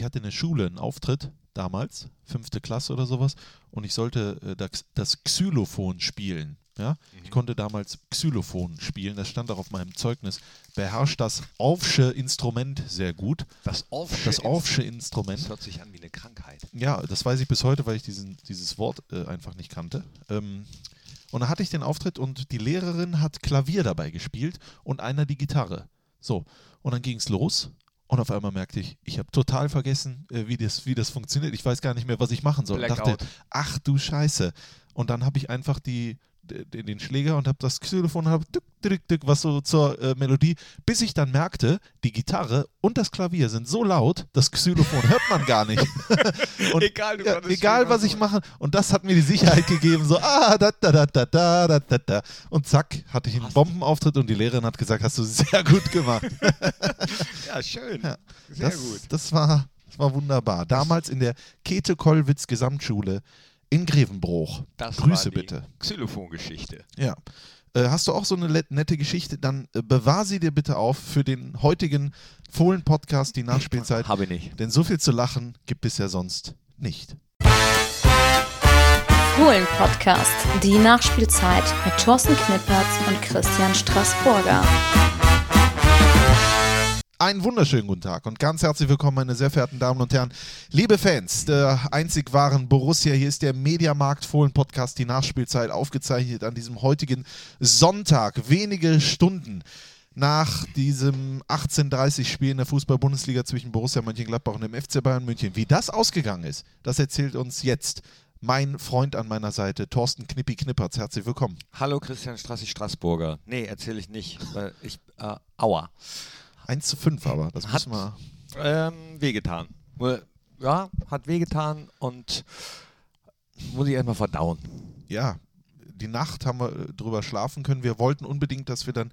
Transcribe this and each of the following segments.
ich hatte in der Schule einen Auftritt damals, fünfte Klasse oder sowas, und ich sollte äh, das, Xylophon spielen. Ja? Ich Mhm. konnte damals Xylophon spielen, das stand auch auf meinem Zeugnis. Beherrscht das Aufsche Instrument sehr gut. Das Aufsche. Das Aufsche Instrument. Das hört sich an wie eine Krankheit. Ja, das weiß ich bis heute, weil ich diesen, dieses Wort äh, einfach nicht kannte. Ähm, und da hatte ich den Auftritt und die Lehrerin hat Klavier dabei gespielt und einer die Gitarre. So, und dann ging es los und auf einmal merkte ich, ich habe total vergessen, äh, wie, das, wie das funktioniert. Ich weiß gar nicht mehr, was ich machen soll. Und dachte, Blackout. ach du Scheiße. Und dann habe ich einfach die, d- den Schläger und habe das Xylophon habe dück, dück, dück, was so zur äh, Melodie, bis ich dann merkte, die Gitarre und das Klavier sind so laut, das Xylophon hört man gar nicht. und Egal, du ja, egal was ich mache. Und das hat mir die Sicherheit gegeben, so, ah, da, da, da, da, da, da, da, da. Und zack, hatte ich einen Hast- Bombenauftritt und die Lehrerin hat gesagt, hast du sehr gut gemacht. Ja, schön. Ja, Sehr das, gut. Das war, das war wunderbar. Damals in der Käthe-Kollwitz Gesamtschule in Grevenbruch. Das Grüße war die bitte. Xylophon-Geschichte. Ja. Äh, hast du auch so eine nette Geschichte? Dann äh, bewahr sie dir bitte auf für den heutigen Fohlen-Podcast, die Nachspielzeit. Habe ich nicht. Denn so viel zu lachen gibt es ja sonst nicht. Fohlen Podcast, die Nachspielzeit mit Thorsten Knippertz und Christian Straßburger. Einen wunderschönen guten Tag und ganz herzlich willkommen, meine sehr verehrten Damen und Herren. Liebe Fans der einzig wahren Borussia, hier ist der Mediamarkt Fohlen Podcast, die Nachspielzeit, aufgezeichnet an diesem heutigen Sonntag, wenige Stunden nach diesem 18:30 Spiel in der Fußball-Bundesliga zwischen Borussia Mönchengladbach und dem FC Bayern München. Wie das ausgegangen ist, das erzählt uns jetzt mein Freund an meiner Seite, Thorsten Knippi Knippertz. Herzlich willkommen. Hallo Christian Strassi Straßburger. Nee, erzähle ich nicht. Weil ich, äh, aua. 1 zu 5 aber, das Hat- müssen wir... Ähm, wehgetan. Ja, hat wehgetan und muss ich erstmal verdauen. ja, die Nacht haben wir äh, drüber schlafen können. Wir wollten unbedingt, dass wir dann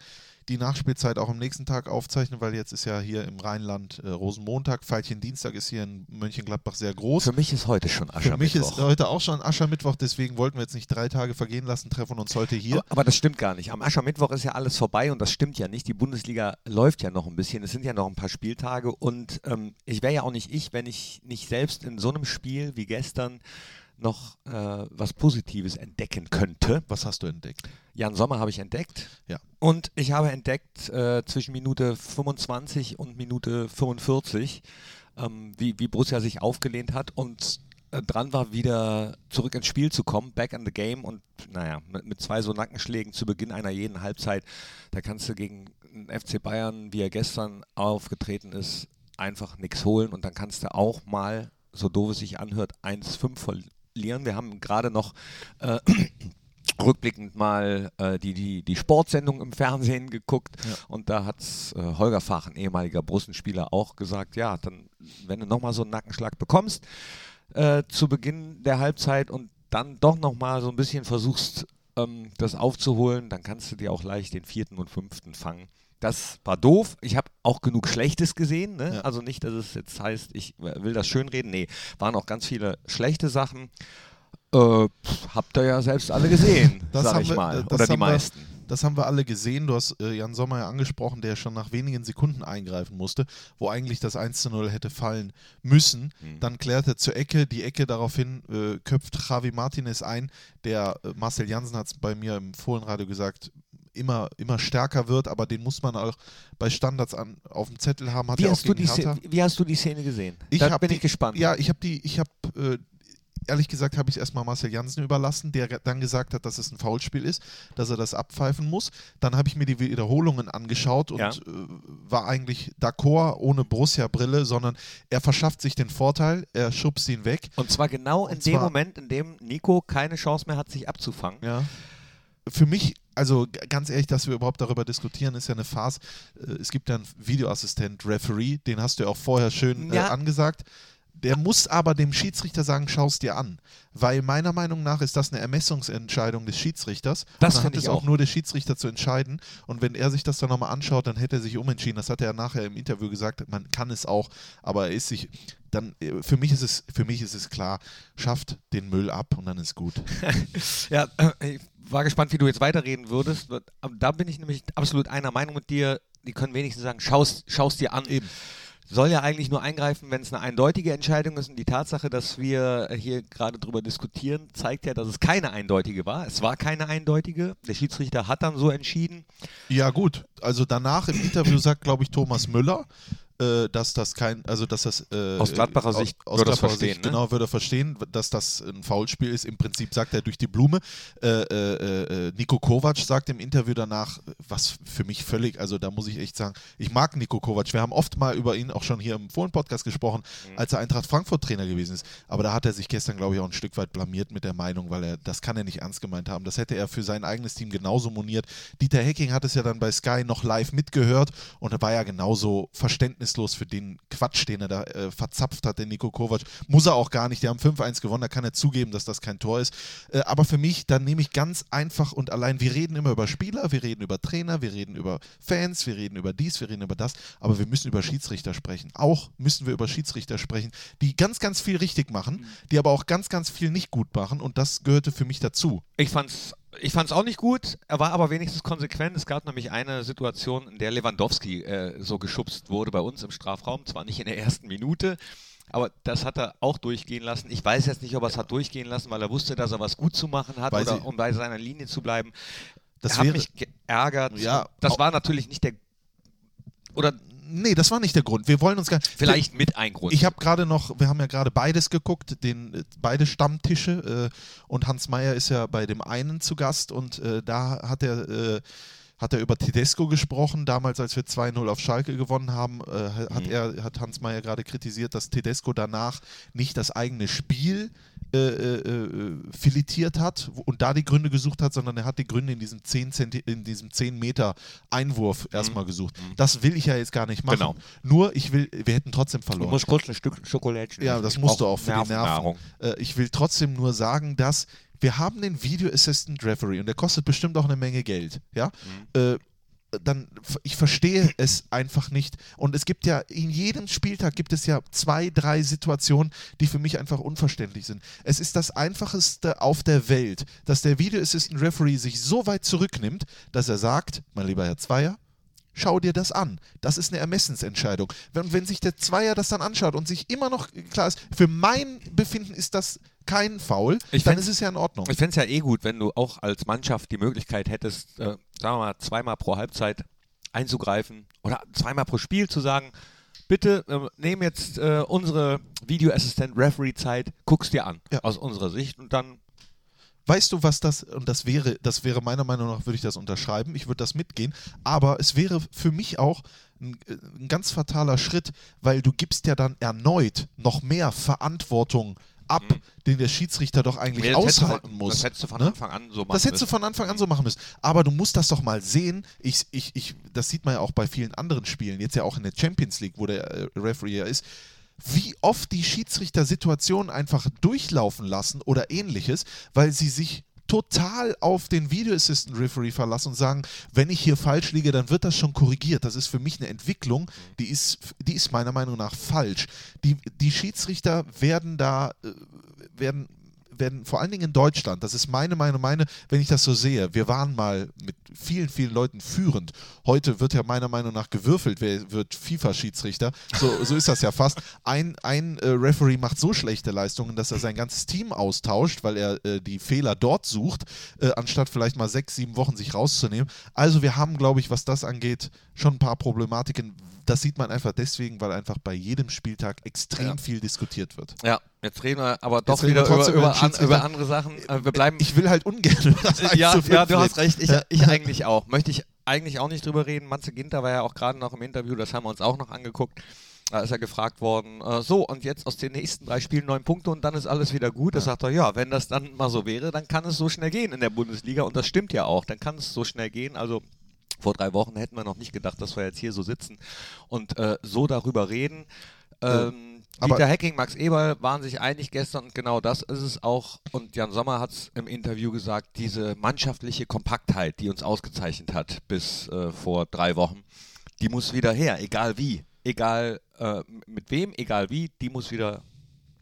die Nachspielzeit auch am nächsten Tag aufzeichnen, weil jetzt ist ja hier im Rheinland äh, Rosenmontag, Veilchen Dienstag ist hier in Mönchengladbach sehr groß. Für mich ist heute schon Für mich ist Aschermittwoch. heute auch schon Aschermittwoch, deswegen wollten wir jetzt nicht drei Tage vergehen lassen, treffen uns heute hier. Aber, aber das stimmt gar nicht. Am Aschermittwoch ist ja alles vorbei und das stimmt ja nicht. Die Bundesliga läuft ja noch ein bisschen. Es sind ja noch ein paar Spieltage und ähm, ich wäre ja auch nicht ich, wenn ich nicht selbst in so einem Spiel wie gestern noch äh, was Positives entdecken könnte. Was hast du entdeckt? Jan Sommer habe ich entdeckt. Ja. Und ich habe entdeckt äh, zwischen Minute 25 und Minute 45, ähm, wie, wie Borussia sich aufgelehnt hat und äh, dran war, wieder zurück ins Spiel zu kommen, back in the game. Und naja, mit, mit zwei so Nackenschlägen zu Beginn einer jeden Halbzeit, da kannst du gegen FC Bayern, wie er gestern aufgetreten ist, einfach nichts holen. Und dann kannst du auch mal, so doof es sich anhört, 1-5 verlieren. Wir haben gerade noch äh, rückblickend mal äh, die, die, die Sportsendung im Fernsehen geguckt Ja. und da hat äh, Holger Fach, ein ehemaliger Brussenspieler, auch gesagt, ja, dann, wenn du nochmal so einen Nackenschlag bekommst äh, zu Beginn der Halbzeit und dann doch nochmal so ein bisschen versuchst, ähm, das aufzuholen, dann kannst du dir auch leicht den vierten und fünften fangen. Das war doof. Ich habe auch genug Schlechtes gesehen. Ne? Ja. Also nicht, dass es jetzt heißt, ich will das schönreden. Nee, waren auch ganz viele schlechte Sachen. Äh, habt ihr ja selbst alle gesehen, Das sag ich wir- mal. das Oder die haben wir- meisten. Das haben wir alle gesehen. Du hast äh, Jan Sommer ja angesprochen, der schon nach wenigen Sekunden eingreifen musste, wo eigentlich das 1 zu 0 hätte fallen müssen. Hm. Dann klärt er zur Ecke, die Ecke daraufhin äh, köpft Javi Martinez ein, der äh, Marcel Jansen hat es bei mir im Fohlenradio gesagt, immer, immer stärker wird, aber den muss man auch bei Standards an, auf dem Zettel haben. Hat Wie er auch hast, du die. Szene, wie hast du die Szene gesehen? Ich da bin die- ich gespannt. Ja, ich habe die, ich habe äh, ehrlich gesagt habe ich es erstmal Marcel Jansen überlassen, der dann gesagt hat, dass es ein Foulspiel ist, dass er das abpfeifen muss. Dann habe ich mir die Wiederholungen angeschaut und Ja. äh, war eigentlich d'accord ohne Borussia-Brille, sondern er verschafft sich den Vorteil, er schubst ihn weg. Und zwar genau in dem Moment, in dem Nico keine Chance mehr hat, sich abzufangen. Ja. Für mich, also ganz ehrlich, dass wir überhaupt darüber diskutieren, ist ja eine Farce. Äh, Es gibt ja einen Videoassistent, Referee, den hast du ja auch vorher schön äh, Ja. angesagt. Der muss aber dem Schiedsrichter sagen, schaust dir an. Weil meiner Meinung nach ist das eine Ermessungsentscheidung des Schiedsrichters. Das Und dann hat es auch auch. nur der Schiedsrichter zu entscheiden. Und wenn er sich das dann nochmal anschaut, dann hätte er sich umentschieden. Das hat er nachher im Interview gesagt. Man kann es auch, aber er ist sich. Dann, äh, für mich ist es, für mich ist es klar, schafft den Müll ab und dann ist gut. Ja, äh, ich war gespannt, wie du jetzt weiterreden würdest. Da bin ich nämlich absolut einer Meinung mit dir. Die können wenigstens sagen, schaust, schaust dir an. Eben. Soll ja eigentlich nur eingreifen, wenn es eine eindeutige Entscheidung ist. Und die Tatsache, dass wir hier gerade drüber diskutieren, zeigt ja, dass es keine eindeutige war. Es war keine eindeutige. Der Schiedsrichter hat dann so entschieden. Ja, gut. Also danach im Interview sagt, glaube ich, Thomas Müller, äh, dass das kein, also dass das äh, aus Gladbacher Sicht aus, aus Gladbacher verstehen, Sicht, ne? genau würde er verstehen, dass das ein Foulspiel ist. Im Prinzip sagt er durch die Blume. Äh, äh, äh, Nico Kovac sagt im Interview danach, was für mich völlig, also da muss ich echt sagen, ich mag Nico Kovac. Wir haben oft mal über ihn auch schon hier im Fohlen-Podcast gesprochen, mhm. als er Eintracht Frankfurt Trainer gewesen ist. Aber da hat er sich gestern, glaube ich, auch ein Stück weit blamiert mit der Meinung, weil er das kann er nicht ernst gemeint haben. Das hätte er für sein eigenes Team genauso moniert. Dieter Hecking hat es ja dann bei Sky noch live mitgehört und er war ja genauso verständnislos für den Quatsch, den er da äh, verzapft hat, den Nico Kovac. Muss er auch gar nicht. Die haben 5-1 gewonnen, da kann er zugeben, dass das kein Tor ist. Äh, aber für mich, dann nehme ich ganz einfach und allein, wir reden immer über Spieler, wir reden über Trainer, wir reden über Fans, wir reden über dies, wir reden über das, aber wir müssen über Schiedsrichter sprechen. Auch müssen wir über Schiedsrichter sprechen, die ganz, ganz viel richtig machen, die aber auch ganz, ganz viel nicht gut machen und das gehörte für mich dazu. Ich fand's ich fand es auch nicht gut, er war aber wenigstens konsequent. Es gab nämlich eine Situation, in der Lewandowski äh, so geschubst wurde bei uns im Strafraum, zwar nicht in der ersten Minute, aber das hat er auch durchgehen lassen. Ich weiß jetzt nicht, ob er es hat durchgehen lassen, weil er wusste, dass er was gut zu machen hat Weil oder um bei seiner Linie zu bleiben. Das hat mich geärgert. Ja, das war natürlich nicht der oder Nee, das war nicht der Grund. Wir wollen uns gar vielleicht mit ein Grund. Ich habe gerade noch, wir haben ja gerade beides geguckt, den, äh, beide Stammtische äh, und Hans Meyer ist ja bei dem einen zu Gast und äh, da hat er, äh, hat er über Tedesco gesprochen. Damals, als wir 2-0 auf Schalke gewonnen haben, äh, hat, Mhm. er, hat Hans Meyer gerade kritisiert, dass Tedesco danach nicht das eigene Spiel äh, äh, äh, filetiert hat und da die Gründe gesucht hat, sondern er hat die Gründe in diesem 10, Zenti in diesem 10 Meter Einwurf erstmal gesucht. Das will ich ja jetzt gar nicht machen. Genau. Nur, ich will, wir hätten trotzdem du verloren. musst kurz ein Stück Schokolädchen Ja, das Ich musst du auch für die Nerven. Äh, ich will trotzdem nur sagen, dass wir haben den Video Assistant Referee und der kostet bestimmt auch eine Menge Geld. Ja, Mhm. Dann ich verstehe es einfach nicht. Und es gibt ja in jedem Spieltag gibt es ja zwei, drei Situationen, die für mich einfach unverständlich sind. Es ist das einfachste auf der Welt, dass der Video Assistant Referee sich so weit zurücknimmt, dass er sagt, mein lieber Herr Zweier, schau dir das an. Das ist eine Ermessensentscheidung. Wenn, wenn sich der Zweier das dann anschaut und sich immer noch klar ist, für mein Befinden ist das kein Foul, Ich dann ist es ja in Ordnung. Ich fände es ja eh gut, wenn du auch als Mannschaft die Möglichkeit hättest, äh, sagen wir mal, zweimal pro Halbzeit einzugreifen oder zweimal pro Spiel zu sagen, bitte äh, nehm jetzt äh, unsere Videoassistent-Referee-Zeit, guck's dir an, Ja. aus unserer Sicht und dann Weißt du, was das, und das wäre, das wäre meiner Meinung nach, würde ich das unterschreiben, ich würde das mitgehen, aber es wäre für mich auch ein, äh, ein ganz fataler Schritt, weil du gibst ja dann erneut noch mehr Verantwortung ab, den der Schiedsrichter doch eigentlich Nee, du aushalten von, muss. Das hättest du von ne? Anfang an so machen Das hättest du müssen. von Anfang an so machen müssen. Aber du musst das doch mal sehen. Ich, ich, ich, das sieht man ja auch bei vielen anderen Spielen, jetzt ja auch in der Champions League, wo der äh, Referee ja ist, wie oft die Schiedsrichter Situationen einfach durchlaufen lassen oder ähnliches, weil sie sich total auf den Video Assistant Referee verlassen und sagen, wenn ich hier falsch liege, dann wird das schon korrigiert. Das ist für mich eine Entwicklung, die ist, die ist meiner Meinung nach falsch. Die, die Schiedsrichter werden da, äh, werden werden vor allen Dingen in Deutschland, das ist meine Meinung, meine, wenn ich das so sehe, wir waren mal mit vielen, vielen Leuten führend. Heute wird ja meiner Meinung nach gewürfelt, wer wird FIFA-Schiedsrichter. So, so ist das ja fast. Ein, ein äh, Referee macht so schlechte Leistungen, dass er sein ganzes Team austauscht, weil er äh, die Fehler dort sucht, äh, anstatt vielleicht mal sechs, sieben Wochen sich rauszunehmen. Also wir haben, glaube ich, was das angeht, schon ein paar Problematiken. Das sieht man einfach deswegen, weil einfach bei jedem Spieltag extrem Ja. viel diskutiert wird. Ja, jetzt reden wir aber doch wir wieder über, über, an, über andere Sachen. Äh, wir bleiben Ich will halt ungern über das 1 ja, zu 5 ja, du hast recht. Ich, Ja. ich eigentlich auch. Möchte ich eigentlich auch nicht drüber reden. Matze Ginter war ja auch gerade noch im Interview, das haben wir uns auch noch angeguckt. Da ist er gefragt worden, äh, so und jetzt aus den nächsten drei Spielen neun Punkte und dann ist alles wieder gut. Da sagt er, ja, wenn das dann mal so wäre, dann kann es so schnell gehen in der Bundesliga und das stimmt ja auch. Dann kann es so schnell gehen. Also vor drei Wochen hätten wir noch nicht gedacht, dass wir jetzt hier so sitzen und äh, so darüber reden. Ähm, aber- Dieter Hecking, Max Eberl waren sich einig gestern und genau das ist es auch. Und Jan Sommer hat es im Interview gesagt, diese mannschaftliche Kompaktheit, die uns ausgezeichnet hat bis äh, vor drei Wochen, die muss wieder her, egal wie. Egal äh, mit wem, egal wie, die muss wieder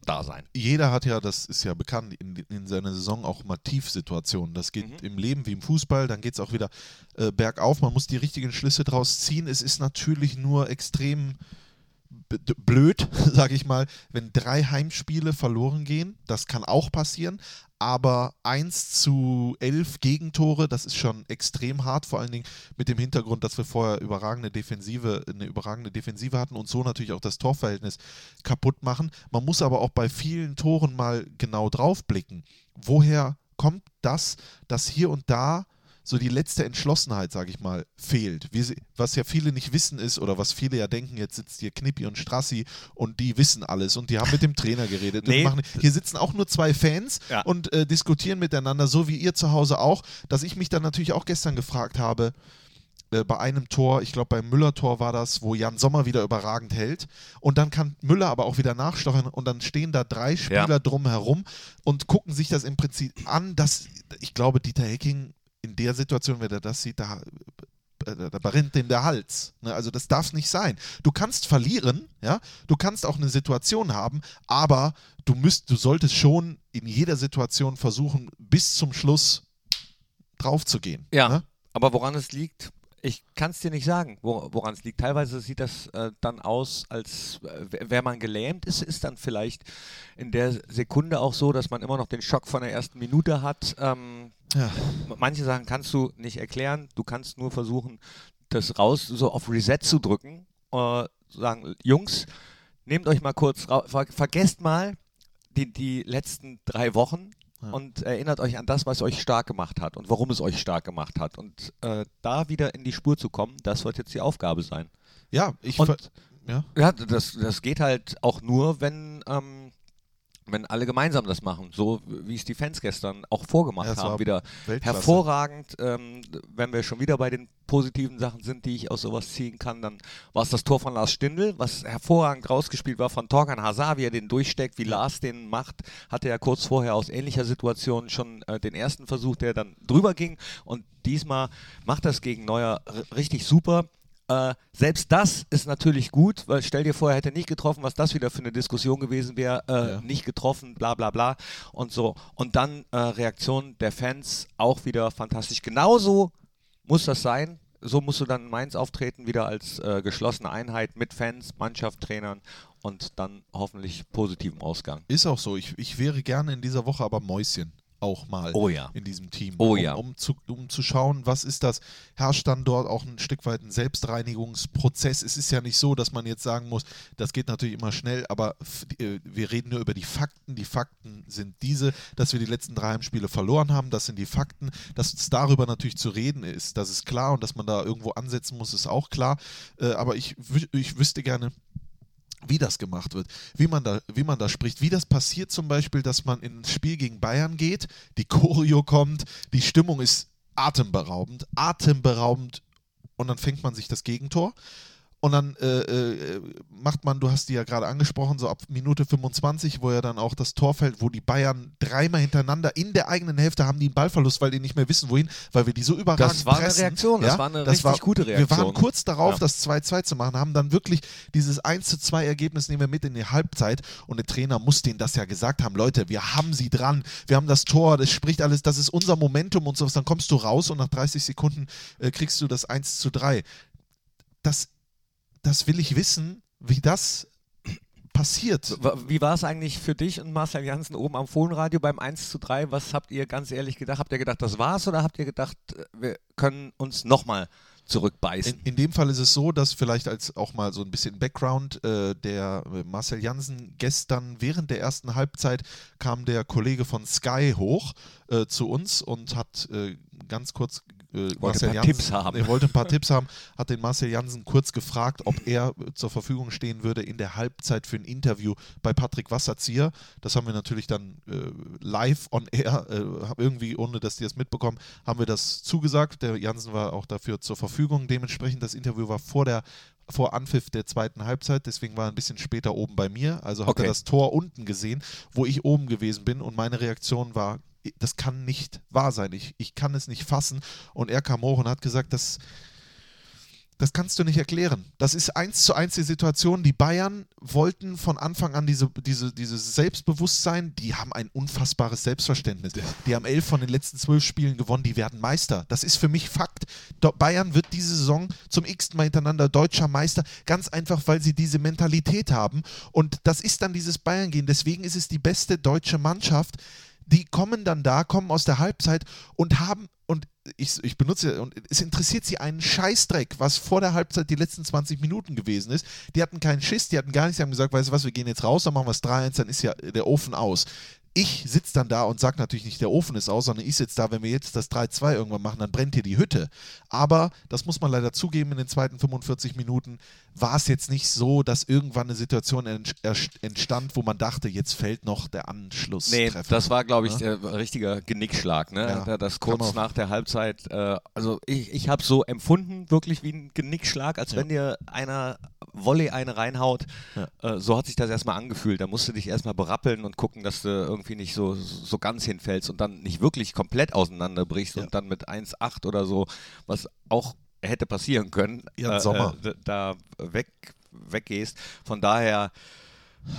da sein. Jeder hat ja, das ist ja bekannt, in, in seiner Saison auch mal Tiefsituationen. Das geht im Leben wie im Fußball, dann geht es auch wieder äh, bergauf. Man muss die richtigen Schlüsse draus ziehen. Es ist natürlich nur extrem blöd, sage ich mal, wenn drei Heimspiele verloren gehen. Das kann auch passieren. Aber 1 zu 11 Gegentore, das ist schon extrem hart, vor allen Dingen mit dem Hintergrund, dass wir vorher überragende Defensive, eine überragende Defensive hatten und so natürlich auch das Torverhältnis kaputt machen. Man muss aber auch bei vielen Toren mal genau drauf blicken. Woher kommt das, dass hier und da so die letzte Entschlossenheit, sage ich mal, fehlt. Wie, was ja viele nicht wissen ist, oder was viele ja denken, jetzt sitzt hier Knippi und Strassi und die wissen alles und die haben mit dem Trainer geredet. nee. machen, hier sitzen auch nur zwei Fans ja. und äh, diskutieren miteinander, so wie ihr zu Hause auch, dass ich mich dann natürlich auch gestern gefragt habe, äh, bei einem Tor, ich glaube beim Müller-Tor war das, wo Jan Sommer wieder überragend hält. Und dann kann Müller aber auch wieder nachstochern und dann stehen da drei Spieler ja. drumherum und gucken sich das im Prinzip an, dass ich glaube, Dieter Hecking in der Situation, wenn er das sieht, da, äh, da brennt ihm der Hals. Ne? Also das darf nicht sein. Du kannst verlieren, ja, du kannst auch eine Situation haben, aber du müsst, du solltest schon in jeder Situation versuchen, bis zum Schluss drauf zu gehen. Ja. Ne? Aber woran es liegt, ich kann es dir nicht sagen, woran es liegt. Teilweise sieht das äh, dann aus, als äh, wäre man gelähmt ist, ist dann vielleicht in der Sekunde auch so, dass man immer noch den Schock von der ersten Minute hat. Ähm, ja. Manche Sachen kannst du nicht erklären, du kannst nur versuchen, das raus so auf Reset zu drücken. Äh, sagen, Jungs, nehmt euch mal kurz raus, ver vergesst mal die, die letzten drei Wochen, ja. und erinnert euch an das, was euch stark gemacht hat und warum es euch stark gemacht hat. Und äh, da wieder in die Spur zu kommen, das wird jetzt die Aufgabe sein. Ja, ich und, ja. ja das, das geht halt auch nur, wenn ähm, wenn alle gemeinsam das machen, so wie es die Fans gestern auch vorgemacht ja, haben, wieder Weltklasse. hervorragend. Ähm, wenn wir schon wieder bei den positiven Sachen sind, die ich aus sowas ziehen kann, dann war es das Tor von Lars Stindl, was hervorragend rausgespielt war von Torgan Hazard, wie er den durchsteckt, wie Lars den macht, hatte er kurz vorher aus ähnlicher Situation schon äh, den ersten Versuch, der dann drüber ging und diesmal macht das gegen Neuer richtig super. Äh, selbst das ist natürlich gut, weil stell dir vor, er hätte nicht getroffen, was das wieder für eine Diskussion gewesen wäre, äh, ja. nicht getroffen, bla bla bla und so. Und dann äh, Reaktion der Fans auch wieder fantastisch. Genauso muss das sein. So musst du dann in Mainz auftreten, wieder als äh, geschlossene Einheit mit Fans, Mannschaft, Trainern und dann hoffentlich positiven Ausgang. Ist auch so. Ich, ich wäre gerne in dieser Woche aber Mäuschen auch mal oh ja. in diesem Team. Oh um, ja. Um zu, um zu schauen, was ist das? Herrscht dann dort auch ein Stück weit ein Selbstreinigungsprozess? Es ist ja nicht so, dass man jetzt sagen muss, das geht natürlich immer schnell, aber äh, wir reden nur über die Fakten. Die Fakten sind diese, dass wir die letzten drei Heimspiele verloren haben. Das sind die Fakten. Dass es darüber natürlich zu reden ist, das ist klar und dass man da irgendwo ansetzen muss, ist auch klar. Äh, aber ich, ich wüsste gerne, wie das gemacht wird, wie man, da, wie man da spricht, wie das passiert zum Beispiel, dass man ins Spiel gegen Bayern geht, die Choreo kommt, die Stimmung ist atemberaubend, atemberaubend und dann fängt man sich das Gegentor und dann äh, äh, macht man, du hast die ja gerade angesprochen, so ab Minute 25, wo ja dann auch das Tor fällt, wo die Bayern dreimal hintereinander in der eigenen Hälfte haben die einen Ballverlust, weil die nicht mehr wissen, wohin, weil wir die so überragend Das war pressen. eine Reaktion, ja? das war eine das richtig war, gute Reaktion. Wir waren kurz darauf, ja. das 2-2 zu machen, haben dann wirklich dieses 1-2 Ergebnis nehmen wir mit in die Halbzeit und der Trainer muss denen das ja gesagt haben, Leute, wir haben sie dran, wir haben das Tor, das spricht alles, das ist unser Momentum und sowas, dann kommst du raus und nach 30 Sekunden äh, kriegst du das 1 zu 3. Das das will ich wissen, wie das passiert. Wie war es eigentlich für dich und Marcel Janssen oben am Fohlenradio beim 1 zu 3? Was habt ihr ganz ehrlich gedacht? Habt ihr gedacht, das war's oder habt ihr gedacht, wir können uns nochmal zurückbeißen? In, in, dem Fall ist es so, dass vielleicht als auch mal so ein bisschen Background, äh, der Marcel Janssen gestern während der ersten Halbzeit kam der Kollege von Sky hoch äh, zu uns und hat äh, ganz kurz äh, Marcel Janssen, Tipps haben. Er wollte ein paar Tipps haben, hat den Marcel Janssen kurz gefragt, ob er zur Verfügung stehen würde in der Halbzeit für ein Interview bei Patrick Wasserzieher. Das haben wir natürlich dann äh, live on air, äh, irgendwie, ohne dass die das mitbekommen, haben wir das zugesagt. Der Janssen war auch dafür zur Verfügung. Dementsprechend, das Interview war vor der vor Anpfiff der zweiten Halbzeit, deswegen war er ein bisschen später oben bei mir. Also hat okay. er das Tor unten gesehen, wo ich oben gewesen bin und meine Reaktion war das kann nicht wahr sein. Ich, ich kann es nicht fassen. Und er kam hoch und hat gesagt, dass das kannst du nicht erklären. Das ist eins zu eins die Situation. Die Bayern wollten von Anfang an diese, diese, dieses Selbstbewusstsein, die haben ein unfassbares Selbstverständnis. Die haben elf von den letzten zwölf Spielen gewonnen, die werden Meister. Das ist für mich Fakt. Bayern wird diese Saison zum x-ten Mal hintereinander deutscher Meister, ganz einfach, weil sie diese Mentalität haben. Und das ist dann dieses Bayern-Gehen. Deswegen ist es die beste deutsche Mannschaft. Die kommen dann da, kommen aus der Halbzeit und haben und ich, ich benutze, und es interessiert sie einen Scheißdreck, was vor der Halbzeit die letzten 20 Minuten gewesen ist. Die hatten keinen Schiss, die hatten gar nichts, die haben gesagt, weißt du was, wir gehen jetzt raus, dann machen wir es 3-1, dann ist ja der Ofen aus ich sitze dann da und sage natürlich nicht, der Ofen ist aus, sondern ich sitze da, wenn wir jetzt das 3-2 irgendwann machen, dann brennt hier die Hütte. Aber, das muss man leider zugeben, in den zweiten 45 Minuten war es jetzt nicht so, dass irgendwann eine Situation entstand, wo man dachte, jetzt fällt noch der Anschluss. Nee, das war, glaube ich, ja? der richtige Genickschlag. Ne? Ja, das kurz nach der Halbzeit, äh, also ich, ich habe so empfunden, wirklich wie ein Genickschlag, als ja. wenn dir einer Volley eine reinhaut. Äh, so hat sich das erstmal angefühlt. Da musst du dich erstmal berappeln und gucken, dass du irgendwie nicht so, so ganz hinfällst und dann nicht wirklich komplett auseinanderbrichst ja. und dann mit 1,8 oder so, was auch hätte passieren können, ja, äh, äh, da weg, weggehst. Von daher.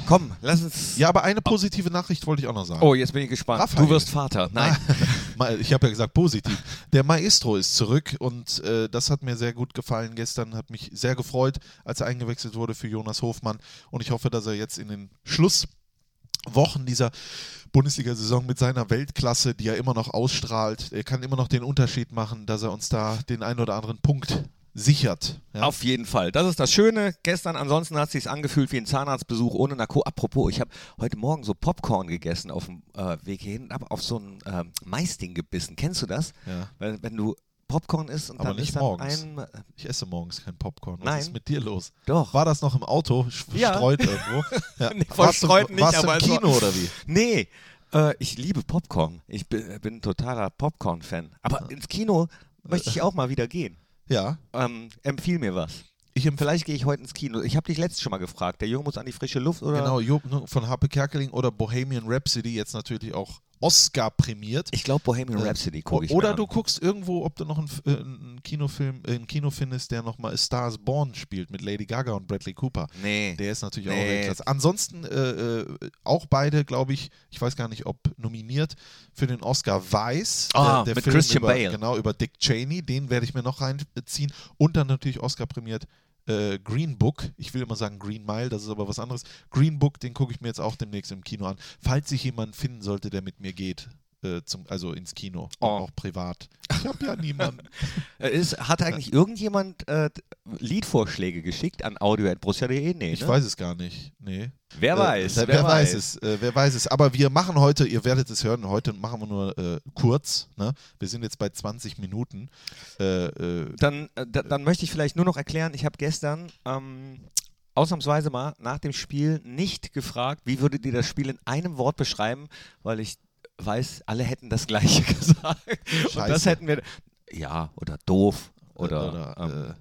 Komm, lass uns. Ja, aber eine positive Nachricht wollte ich auch noch sagen. Oh, jetzt bin ich gespannt. Raphael. Du wirst Vater. Nein. ich habe ja gesagt positiv. Der Maestro ist zurück und äh, das hat mir sehr gut gefallen gestern. Hat mich sehr gefreut, als er eingewechselt wurde für Jonas Hofmann. Und ich hoffe, dass er jetzt in den Schluss Wochen dieser Bundesliga-Saison mit seiner Weltklasse, die er immer noch ausstrahlt. Er kann immer noch den Unterschied machen, dass er uns da den einen oder anderen Punkt sichert. Ja? Auf jeden Fall. Das ist das Schöne. Gestern ansonsten hat es sich angefühlt wie ein Zahnarztbesuch ohne Narko. Apropos, ich habe heute Morgen so Popcorn gegessen auf dem äh, Weg hierhin, aber auf so ein äh, Maisding gebissen. Kennst du das? Ja. Weil, wenn du Popcorn isst und Aber dann nicht ist morgens. ein. Ich esse morgens kein Popcorn. Was Nein. ist mit dir los? Doch. War das noch im Auto? Verstreut Ja. irgendwo? Ja. Nee, verstreut nicht, warst aber im Kino oder wie? Nee, äh, ich liebe Popcorn. Ich bin, bin ein totaler Popcorn-Fan. Aber ins Kino möchte ich auch mal wieder gehen. Ja. Ähm, empfiehl mir was. Ich empfehle Vielleicht gehe ich heute ins Kino. Ich habe dich letztens schon mal gefragt. Der Junge muss an die frische Luft oder? genau Jo- von Harpe Kerkeling oder Bohemian Rhapsody jetzt natürlich auch Oscar prämiert. Ich glaube Bohemian Äh, Rhapsody gucke ich Oder du guckst irgendwo, ob du noch einen, äh, einen Kinofilm, äh, einen Kino findest, der nochmal A Star is Born spielt mit Lady Gaga und Bradley Cooper. Nee. Der ist natürlich auch Nee. Weltklasse. Ansonsten äh, äh, auch beide, glaube ich, ich weiß gar nicht, ob nominiert für den Oscar Weiß. Ah, der, der mit Film Christian über, Bale. Genau, über Dick Cheney. Den werde ich mir noch reinziehen. Und dann natürlich Oscar prämiert äh, Green Book. Ich will immer sagen Green Mile, das ist aber was anderes. Green Book, den gucke ich mir jetzt auch demnächst im Kino an. Falls sich jemand finden sollte, der mit mir geht. Äh, Zum, also ins Kino, Oh. auch privat. Ich habe ja niemanden. Äh, Ist, hat eigentlich irgendjemand äh, Liedvorschläge geschickt an audio.brussia.de? Nee, Ich ne? weiß es gar nicht. Nee. Wer Äh, weiß, wer, weiß es, äh, wer weiß es. Aber wir machen heute, ihr werdet es hören, heute machen wir nur äh, kurz. Ne? Wir sind jetzt bei 20 Minuten. Äh, äh, Dann, äh, da, dann möchte ich vielleicht nur noch erklären, ich habe gestern ähm, ausnahmsweise mal nach dem Spiel nicht gefragt, wie würdet ihr das Spiel in einem Wort beschreiben, weil ich weiß, alle hätten das gleiche gesagt. Und das Scheiße. hätten wir, ja, oder doof, oder, oder ähm, äh,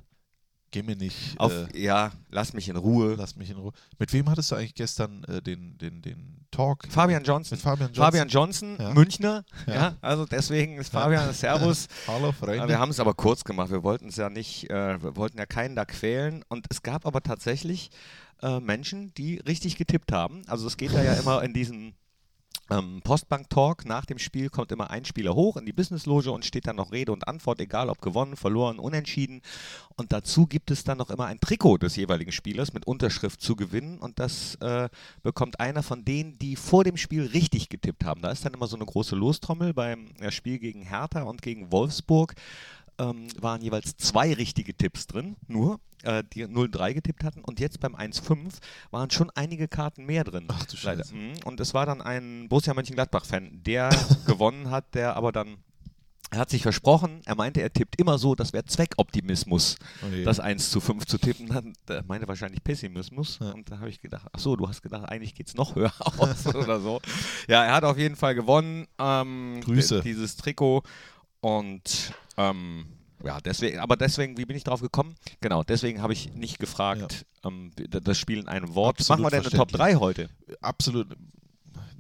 geh mir nicht. auf, äh, ja, lass mich in Ruhe. lass mich in Ruhe. Mit wem hattest du eigentlich gestern äh, den, den, den Talk? Fabian Johnson. Mit Fabian Johnson. Fabian Johnson, Ja. Münchner, Ja. ja. also deswegen ist Fabian Servus. Hallo, Ja, Freunde. wir haben es aber kurz gemacht. Wir wollten es ja nicht, äh, wir wollten ja keinen da quälen. Und es gab aber tatsächlich äh, Menschen, die richtig getippt haben. Also es geht da ja immer in diesen ähm, Postbank-Talk. Nach dem Spiel kommt immer ein Spieler hoch in die Businessloge und steht dann noch Rede und Antwort, egal ob gewonnen, verloren, unentschieden. Und dazu gibt es dann noch immer ein Trikot des jeweiligen Spielers mit Unterschrift zu gewinnen. Und das äh, bekommt einer von denen, die vor dem Spiel richtig getippt haben. Da ist dann immer so eine große Lostrommel beim äh, Spiel gegen Hertha und gegen Wolfsburg ähm, waren jeweils zwei richtige Tipps drin, nur, äh, die 0-3 getippt hatten. Und jetzt beim 1-5 waren schon einige Karten mehr drin. Ach du Leider. Scheiße. Mhm. Und es war dann ein Borussia Mönchengladbach-Fan, der gewonnen hat, der aber dann er hat sich versprochen, er meinte, er tippt immer so, das wäre Zweckoptimismus, Oh je. das 1 zu 5 zu tippen. Dann, er meinte wahrscheinlich Pessimismus. Ja. Und da habe ich gedacht, ach so, du hast gedacht, eigentlich geht es noch höher aus oder so. Ja, er hat auf jeden Fall gewonnen. Ähm, Grüße. Dieses Trikot. Und ähm, ja, deswegen, aber deswegen, wie bin ich drauf gekommen? Genau, deswegen habe ich nicht gefragt, ähm, d- das Spiel in einem Wort. Absolut Machen wir denn eine Top verständlich. 3 heute? Absolut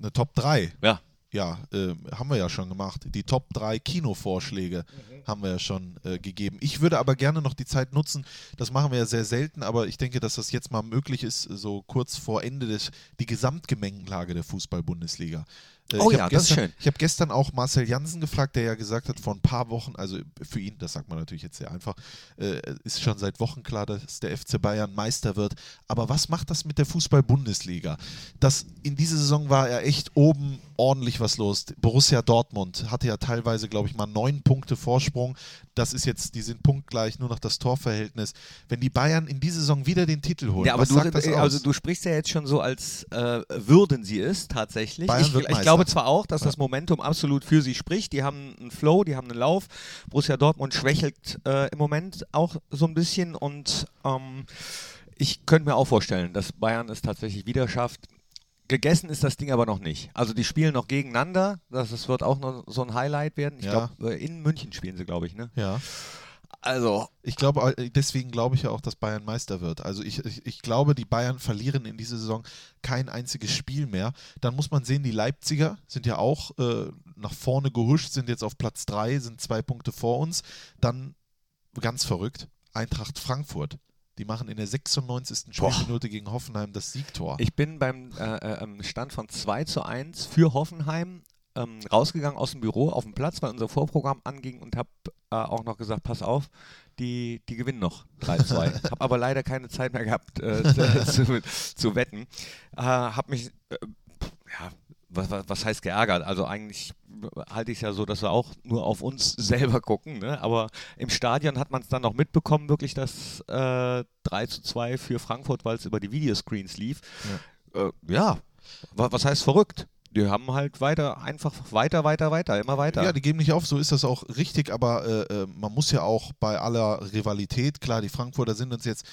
eine Top 3. Ja. ja, äh, haben wir ja schon gemacht. Die Top 3 Kinovorschläge mhm. haben wir ja schon äh, gegeben. Ich würde aber gerne noch die Zeit nutzen, das machen wir ja sehr selten, aber ich denke, dass das jetzt mal möglich ist, so kurz vor Ende des, die Gesamtgemengenlage der Fußball-Bundesliga. Äh, oh ja, gestern, das ist schön. Ich habe gestern auch Marcel Jansen gefragt, der ja gesagt hat, vor ein paar Wochen, also für ihn, das sagt man natürlich jetzt sehr einfach, äh, ist schon seit Wochen klar, dass der FC Bayern Meister wird. Aber was macht das mit der Fußball-Bundesliga? Das, in dieser Saison war er echt oben ordentlich was los. Borussia Dortmund hatte ja teilweise, glaube ich, mal neun Punkte Vorsprung. Das ist jetzt, die sind punktgleich, nur noch das Torverhältnis. Wenn die Bayern in dieser Saison wieder den Titel holen, ja, aber was du, sagt das aus? Also du sprichst ja jetzt schon so, als äh, würden sie es tatsächlich. Bayern ich, wird ich glaube zwar auch, dass das Momentum absolut für sie spricht. Die haben einen Flow, die haben einen Lauf. Borussia Dortmund schwächelt äh, im Moment auch so ein bisschen und ähm, ich könnte mir auch vorstellen, dass Bayern es tatsächlich wieder schafft, Gegessen ist das Ding aber noch nicht. Also die spielen noch gegeneinander. Das, das wird auch noch so ein Highlight werden. Ich Ja. glaube, in München spielen sie, glaube ich, ne? Ja. Also, Ich glaube, äh, deswegen glaube ich ja auch, dass Bayern Meister wird. Also ich, ich, ich glaube, die Bayern verlieren in dieser Saison kein einziges Spiel mehr. Dann muss man sehen, die Leipziger sind ja auch äh, nach vorne gehuscht, sind jetzt auf Platz 3, sind zwei Punkte vor uns. Dann ganz verrückt, Eintracht Frankfurt. Die machen in der 96. Boah. Spielminute gegen Hoffenheim das Siegtor. ich bin beim äh, äh, ähm, Stand von 2 zu 1 für Hoffenheim ähm, rausgegangen aus dem Büro auf dem Platz, weil unser Vorprogramm anging und habe äh, auch noch gesagt, pass auf, die, die gewinnen noch 3-2. habe aber leider keine Zeit mehr gehabt äh, zu, zu wetten. Äh, habe mich, äh, ja, was, was, heißt geärgert? Also eigentlich halte ich es ja so, dass wir auch nur auf uns selber gucken. Ne? Aber im Stadion hat man es dann noch mitbekommen, wirklich das äh, 3 zu 2 für Frankfurt, weil es über die Videoscreens lief. Ja, äh, ja. Wa- was heißt verrückt? Die haben halt weiter, einfach weiter, weiter, weiter, immer weiter. Ja, die geben nicht auf, so ist das auch richtig, aber äh, äh, man muss ja auch bei aller Rivalität, klar, die Frankfurter sind uns jetzt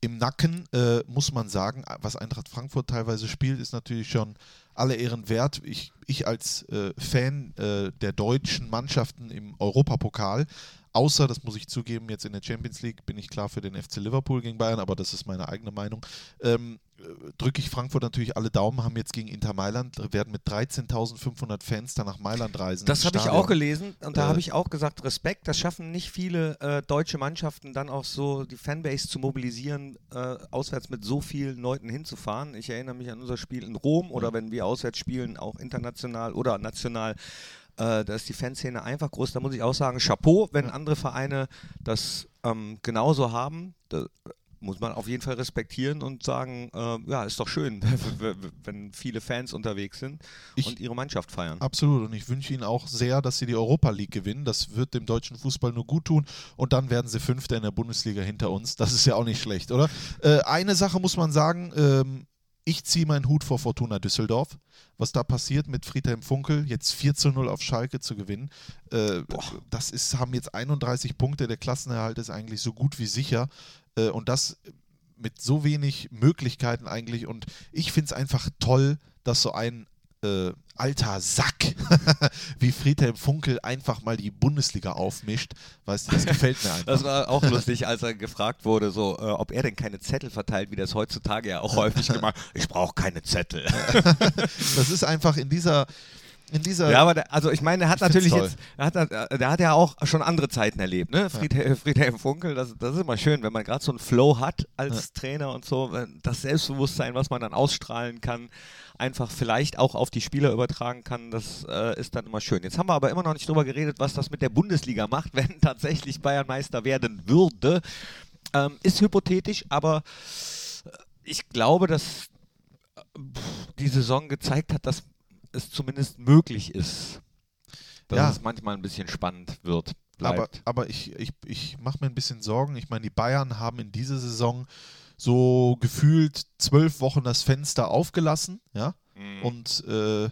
im Nacken, äh, muss man sagen, was Eintracht Frankfurt teilweise spielt, ist natürlich schon alle Ehren wert. Ich, ich als äh, Fan äh, der deutschen Mannschaften im Europapokal, außer, das muss ich zugeben, jetzt in der Champions League bin ich klar für den FC Liverpool gegen Bayern, aber das ist meine eigene Meinung, ähm, äh, drücke ich Frankfurt natürlich alle Daumen, haben jetzt gegen Inter Mailand, werden mit 13.500 Fans dann nach Mailand reisen. Das habe ich auch gelesen und da Äh, habe ich auch gesagt, Respekt, das schaffen nicht viele äh, deutsche Mannschaften dann auch so die Fanbase zu mobilisieren, äh, auswärts mit so vielen Leuten hinzufahren. Ich erinnere mich an unser Spiel in Rom oder wenn wir auswärts spielen, auch international oder national. Äh, da ist die Fanszene einfach groß. Da muss ich auch sagen, Chapeau, wenn andere Vereine das ähm, genauso haben. Da, muss man auf jeden Fall respektieren und sagen, äh, ja, ist doch schön, wenn viele Fans unterwegs sind Ich- und ihre Mannschaft feiern. Absolut. Und ich wünsche Ihnen auch sehr, dass Sie die Europa League gewinnen. Das wird dem deutschen Fußball nur gut tun. Und dann werden Sie Fünfter in der Bundesliga hinter uns. Das ist ja auch nicht schlecht, oder? Äh, eine Sache muss man sagen. Ähm, ich ziehe meinen Hut vor Fortuna Düsseldorf. Was da passiert mit Friedhelm Funkel, jetzt 4 zu 0 auf Schalke zu gewinnen, äh, das ist, haben jetzt 31 Punkte. Der Klassenerhalt ist eigentlich so gut wie sicher. Äh, und das mit so wenig Möglichkeiten eigentlich. Und ich finde es einfach toll, dass so ein äh, alter Sack wie Friedhelm Funkel einfach mal die Bundesliga aufmischt. Weißt du, das gefällt mir einfach. Das war auch lustig, als er gefragt wurde, so, äh, ob er denn keine Zettel verteilt, wie das heutzutage ja auch häufig gemacht Ich brauche keine Zettel. Das ist einfach in dieser, in dieser Ja, aber der, also ich meine, er hat natürlich jetzt, er hat, äh, der hat ja auch schon andere Zeiten erlebt, ne? Friedhelm, Friedhelm Funkel, das, das ist immer schön, wenn man gerade so einen Flow hat als Trainer und so, wenn das Selbstbewusstsein, was man dann ausstrahlen kann, einfach vielleicht auch auf die Spieler übertragen kann, das äh, ist dann immer schön. Jetzt haben wir aber immer noch nicht drüber geredet, was das mit der Bundesliga macht, wenn tatsächlich Bayern Meister werden würde. Ähm, ist hypothetisch, aber äh, ich glaube, dass äh, die Saison gezeigt hat, dass es zumindest möglich ist, dass Ja. es manchmal ein bisschen spannend wird. Aber, Bleibt. aber ich, ich, ich mache mir ein bisschen Sorgen. Ich meine, die Bayern haben in dieser Saison so gefühlt zwölf Wochen das Fenster aufgelassen, ja. Mhm. Und äh,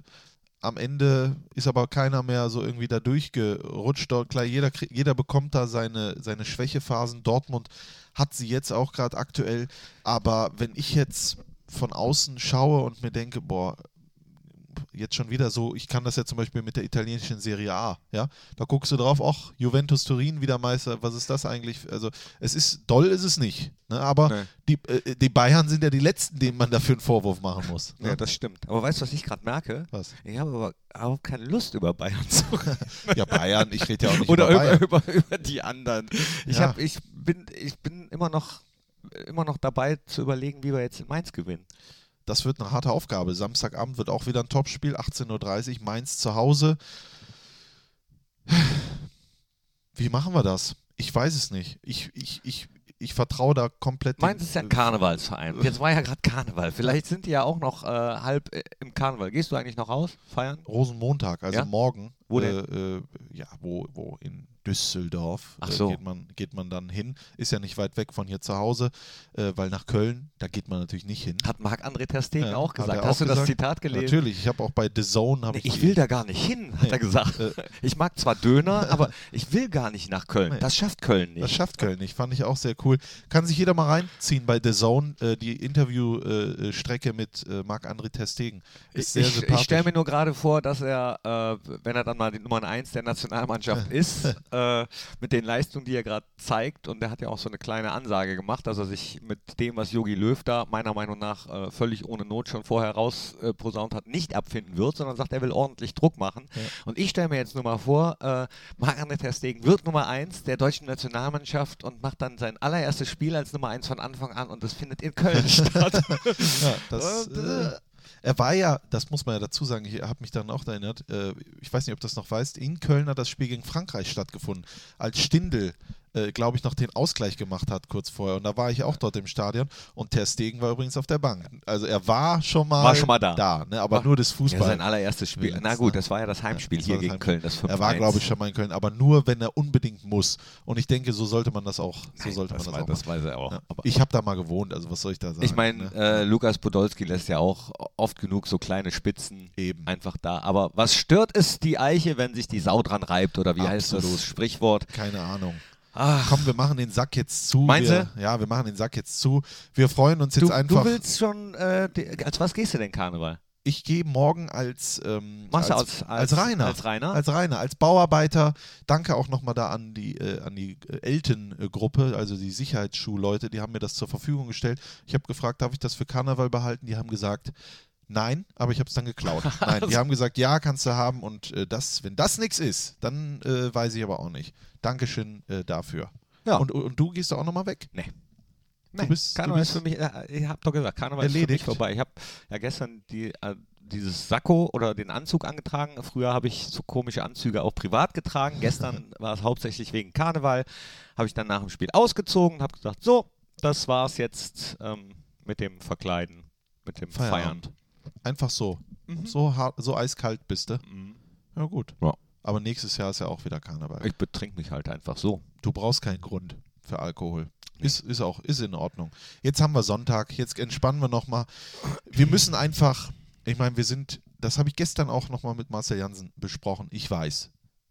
am Ende ist aber keiner mehr so irgendwie da durchgerutscht. Klar, jeder, jeder bekommt da seine, seine Schwächephasen. Dortmund hat sie jetzt auch gerade aktuell. Aber wenn ich jetzt von außen schaue und mir denke, boah, jetzt schon wieder so, ich kann das ja zum Beispiel mit der italienischen Serie A, ja, da guckst du drauf, ach, Juventus Turin wieder Meister, was ist das eigentlich? Also es ist, doll ist es nicht, ne? aber Nee. die, äh, die Bayern sind ja die Letzten, denen man dafür einen Vorwurf machen muss. Ne? Ja, das stimmt. Aber weißt du, was ich gerade merke? Was? Ich habe aber auch keine Lust, über Bayern zu reden. Ja, Bayern, ich rede ja auch nicht Oder über Bayern. über, über, über die anderen. Ich, Ja. hab, ich, bin, ich bin immer noch, immer noch dabei zu überlegen, wie wir jetzt in Mainz gewinnen. Das wird eine harte Aufgabe. Samstagabend wird auch wieder ein Topspiel, 18.30 Uhr, Mainz zu Hause. Wie machen wir das? Ich weiß es nicht. Ich, ich, ich, ich vertraue da komplett. Mainz ist ja ein Karnevalsverein. Jetzt war ja gerade Karneval. Vielleicht sind die ja auch noch äh, halb äh, im Karneval. Gehst du eigentlich noch raus, feiern? Rosenmontag, also Ja? morgen. Wo äh, äh, ja, wo, wo in Düsseldorf Ach äh, so. geht, man, geht man dann hin. Ist ja nicht weit weg von hier zu Hause, äh, weil nach Köln, da geht man natürlich nicht hin. Hat Marc-André Ter Stegen Ja, auch gesagt. Hast auch du das gesagt? Zitat gelesen? Natürlich, ich habe auch bei The Zone. Nee, ich, ich will da gar nicht hin, hat er gesagt. Äh, Ich mag zwar Döner, aber ich will gar nicht nach Köln. Nee. Das schafft Köln Das nicht. schafft Köln nicht, fand ich auch sehr cool. Kann sich jeder mal reinziehen bei The Zone, äh, die Interviewstrecke mit äh, Marc-André Testegen. Ist sehr ich ich stelle mir nur gerade vor, dass er, äh, wenn er dann mal die Nummer 1 der Nationalmannschaft ist, äh, mit den Leistungen, die er gerade zeigt, und er hat ja auch so eine kleine Ansage gemacht, dass er sich mit dem, was Yogi Löw da meiner Meinung nach äh, völlig ohne Not schon vorher rausposaunt hat, nicht abfinden wird, sondern sagt, er will ordentlich Druck machen. Ja. Und ich stelle mir jetzt nur mal vor, äh, Marc-André Ter Stegen wird Nummer 1 der deutschen Nationalmannschaft und macht dann sein allererstes Spiel als Nummer 1 von Anfang an und das findet in Köln statt. Ja, das, Und, äh, er war ja, das muss man ja dazu sagen, ich habe mich dann auch erinnert, äh, ich weiß nicht, ob du das noch weißt, in Köln hat das Spiel gegen Frankreich stattgefunden, als Stindl, äh, glaube ich, noch den Ausgleich gemacht hat kurz vorher. Und da war ich auch dort im Stadion und Ter Stegen war übrigens auf der Bank. Also er war schon mal, War schon mal da. ne, aber War- nur des Ja, Fußballs. sein allererstes Spiel. Na gut, das war ja das Heimspiel das hier das gegen Heimspiel. Köln, das 5 Er war, glaube ich, schon mal in Köln, aber nur, wenn er unbedingt muss. Und ich denke, so sollte man das auch, so sollte das, man das auch das machen. weiß er auch. Ja. Aber Ich habe da mal gewohnt, also was soll ich da sagen? ich meine, ne? äh, Lukas Podolski lässt ja auch oft genug so kleine Spitzen Eben. einfach da. Aber was stört es die Eiche, wenn sich die Sau dran reibt? Oder wie heißt Absolut. das Sprichwort? Keine Ahnung. Ach, Komm, wir machen den Sack jetzt zu. Meinst wir, Ja, wir machen den Sack jetzt zu. Wir freuen uns jetzt du, einfach. du willst schon, äh, als was gehst du denn Karneval? ich gehe morgen als, ähm, Machst als, du als, als Rainer. Als Rainer? Als Rainer, als Bauarbeiter. Danke auch nochmal da an die, äh, an die äh, Eltern-Gruppe, also die Sicherheitsschulleute, die haben mir das zur Verfügung gestellt. Ich habe gefragt, darf ich das für Karneval behalten? Die haben gesagt, nein, aber ich habe es dann geklaut. Nein, die haben gesagt, ja, kannst du haben und äh, das, wenn das nichts ist, dann äh, weiß ich aber auch nicht. Dankeschön äh, dafür. Ja. Und, und du gehst da auch nochmal weg? Nee. Du bist- du Karneval bist ist für mich, ich habe doch gesagt, Karneval ist für mich erledigt. vorbei. Ich habe ja gestern die, äh, dieses Sakko oder den Anzug angetragen. Früher habe ich so komische Anzüge auch privat getragen. Gestern war es hauptsächlich wegen Karneval. Habe ich dann nach dem Spiel ausgezogen und habe gesagt, so, das war's jetzt ähm, mit dem Verkleiden, mit dem Feiern. Einfach so. Mhm. So, hart, so eiskalt bist du. Mhm. Ja, gut. Ja. Aber nächstes Jahr ist ja auch wieder Karneval. Ich betrink mich halt einfach so. Du brauchst keinen Grund für Alkohol. Ist, ist auch, ist in Ordnung. Jetzt haben wir Sonntag, jetzt entspannen wir nochmal. Wir müssen einfach, ich meine, wir sind, das habe ich gestern auch nochmal mit Marcel Jansen besprochen. Ich weiß.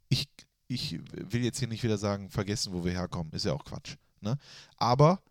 Ich, ich will jetzt hier nicht wieder sagen, vergessen, wo wir herkommen. Ist ja auch Quatsch. Ne? Aber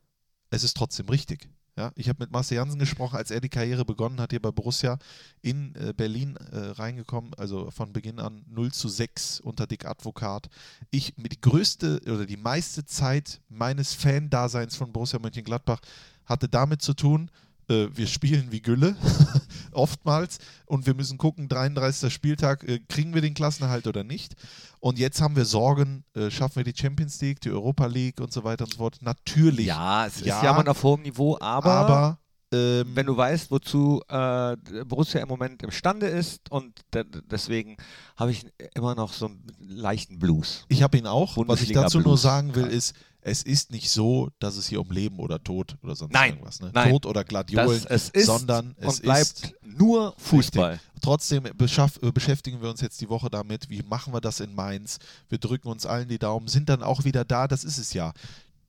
es ist trotzdem richtig. Ja, ich habe mit Marcel Jansen gesprochen, als er die Karriere begonnen hat, hier bei Borussia in äh, Berlin äh, reingekommen, also von Beginn an 0 zu 6 unter Dick Advokat. Ich mit die größte oder die meiste Zeit meines Fan-Daseins von Borussia Mönchengladbach hatte damit zu tun, äh, wir spielen wie Gülle, oftmals, und wir müssen gucken, 33. Spieltag, äh, kriegen wir den Klassenerhalt oder nicht? Und jetzt haben wir Sorgen, äh, schaffen wir die Champions League, die Europa League und so weiter und so fort. Natürlich. Ja, es Ja, ist ja mal auf hohem Niveau, aber, aber ähm, wenn du weißt, wozu äh, Borussia im Moment imstande ist und de deswegen habe ich immer noch so einen leichten Blues. Ich habe ihn auch. Was ich dazu nur Blues. sagen will, ist, es ist nicht so, dass es hier um Leben oder Tod oder sonst Nein, irgendwas, ne? nein. Tod oder Gladiolen, Das, es ist sondern es und bleibt nur Fußball. Trotzdem beschaff, äh, beschäftigen wir uns jetzt die Woche damit, wie machen wir das in Mainz. Wir drücken uns allen die Daumen, sind dann auch wieder da, das ist es ja.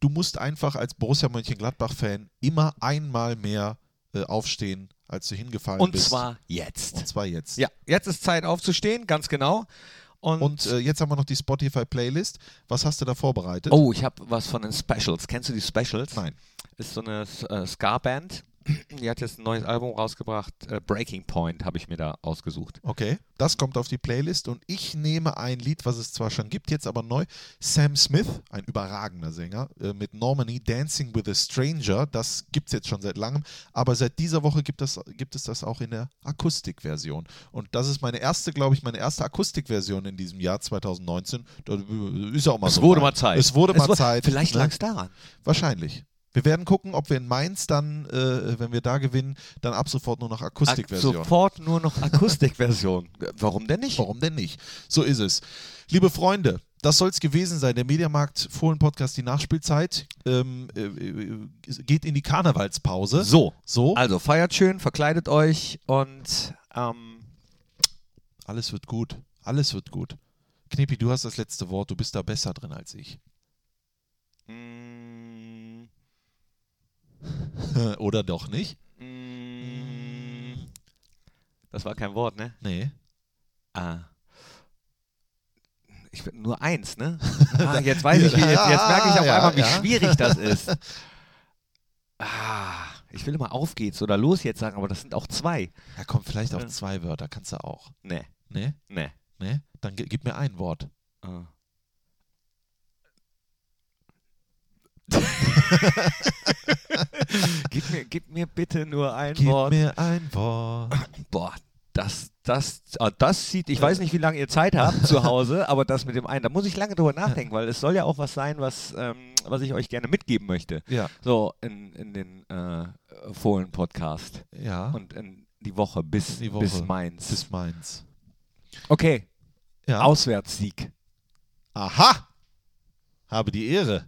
Du musst einfach als Borussia Mönchengladbach-Fan immer einmal mehr äh, aufstehen, als du hingefallen Und bist. zwar jetzt. und zwar jetzt. Ja, jetzt ist Zeit aufzustehen, ganz genau. Und, Und äh, jetzt haben wir noch die Spotify-Playlist. Was hast du da vorbereitet? oh, ich habe was von den Specials. Kennst du die Specials? Nein. Ist so eine äh, Ska-Band. Die hat jetzt ein neues Album rausgebracht. Äh, Breaking Point habe ich mir da ausgesucht. Okay, das kommt auf die Playlist und ich nehme ein Lied, was es zwar schon gibt, jetzt aber neu. Sam Smith, ein überragender Sänger, äh, mit Normani Dancing with a Stranger. Das gibt es jetzt schon seit langem, aber seit dieser Woche gibt, das, gibt es das auch in der Akustikversion. Und das ist meine erste, glaube ich, meine erste Akustikversion in diesem Jahr 2019. Da ist ja auch mal Es so wurde mal Zeit. Es wurde Es mal wurde- Zeit. Vielleicht ne? lag es daran. Wahrscheinlich. Wir werden gucken, ob wir in Mainz dann, äh, wenn wir da gewinnen, dann ab sofort nur noch Akustikversion. Sofort nur noch Akustikversion. Warum denn nicht? Warum denn nicht? So ist es. Liebe Freunde, das soll es gewesen sein. Der Mediamarkt Fohlen Podcast, die Nachspielzeit, ähm, äh, äh, geht in die Karnevalspause. So. So. Also feiert schön, verkleidet euch und ähm, Alles wird gut. Alles wird gut. Knippi, du hast das letzte Wort. Du bist da besser drin als ich. mm, Oder doch nicht? mm, das war kein Wort, ne? Nee. Ah. Ich bin nur eins, ne? Ah, jetzt weiß ich, wie, jetzt, jetzt merke ich auf Ja, einmal, wie ja. schwierig das ist. Ah, ich will immer auf geht's oder los jetzt sagen, aber das sind auch zwei. Ja, komm, vielleicht auf Ja. zwei Wörter. Kannst du auch. Nee, Nee? nee. Nee? Dann gi- gib mir ein Wort. Ah. gib, mir, gib mir bitte nur ein Gib Wort. mir ein Wort. Boah, das, das, ah, das sieht, ich weiß nicht, wie lange ihr Zeit habt zu Hause, aber das mit dem einen, da muss ich lange drüber nachdenken, weil es soll ja auch was sein, was, ähm, was ich euch gerne mitgeben möchte. Ja. So in, in den äh, Fohlen-Podcast Ja. und in die Woche bis, Die Woche. bis Mainz. Bis Mainz. okay, Ja. Auswärtssieg. Aha! Habe die Ehre.